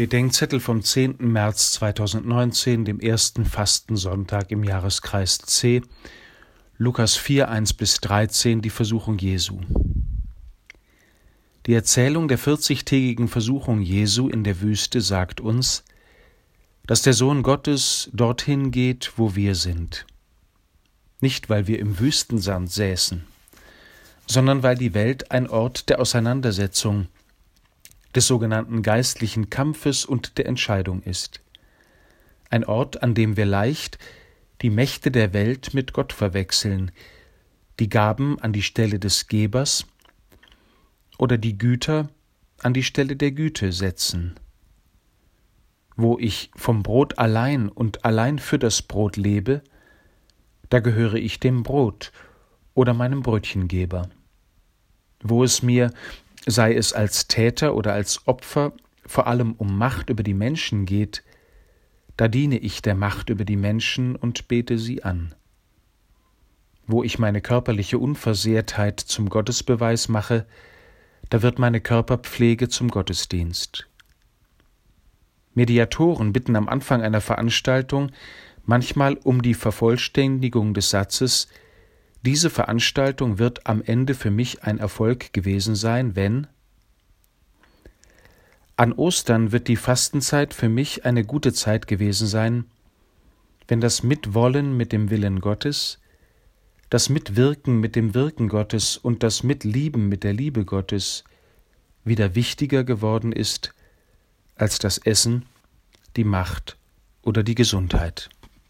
Bedenkzettel vom 10. März 2019, dem ersten Fastensonntag im Jahreskreis C, Lukas 4, 1 bis 13, die Versuchung Jesu. Die Erzählung der 40-tägigen Versuchung Jesu in der Wüste sagt uns, dass der Sohn Gottes dorthin geht, wo wir sind. Nicht, weil wir im Wüstensand säßen, sondern weil die Welt ein Ort der Auseinandersetzung, des sogenannten geistlichen Kampfes und der Entscheidung ist. Ein Ort, an dem wir leicht die Mächte der Welt mit Gott verwechseln, die Gaben an die Stelle des Gebers oder die Güter an die Stelle der Güte setzen. Wo ich vom Brot allein und allein für das Brot lebe, da gehöre ich dem Brot oder meinem Brötchengeber. Wo es mir sei es als Täter oder als Opfer, vor allem um Macht über die Menschen geht, da diene ich der Macht über die Menschen und bete sie an. Wo ich meine körperliche Unversehrtheit zum Gottesbeweis mache, da wird meine Körperpflege zum Gottesdienst. Mediatoren bitten am Anfang einer Veranstaltung manchmal um die Vervollständigung des Satzes diese Veranstaltung wird am Ende für mich ein Erfolg gewesen sein, wenn an Ostern wird die Fastenzeit für mich eine gute Zeit gewesen sein, wenn das Mitwollen mit dem Willen Gottes, das Mitwirken mit dem Wirken Gottes und das Mitlieben mit der Liebe Gottes wieder wichtiger geworden ist als das Essen, die Macht oder die Gesundheit.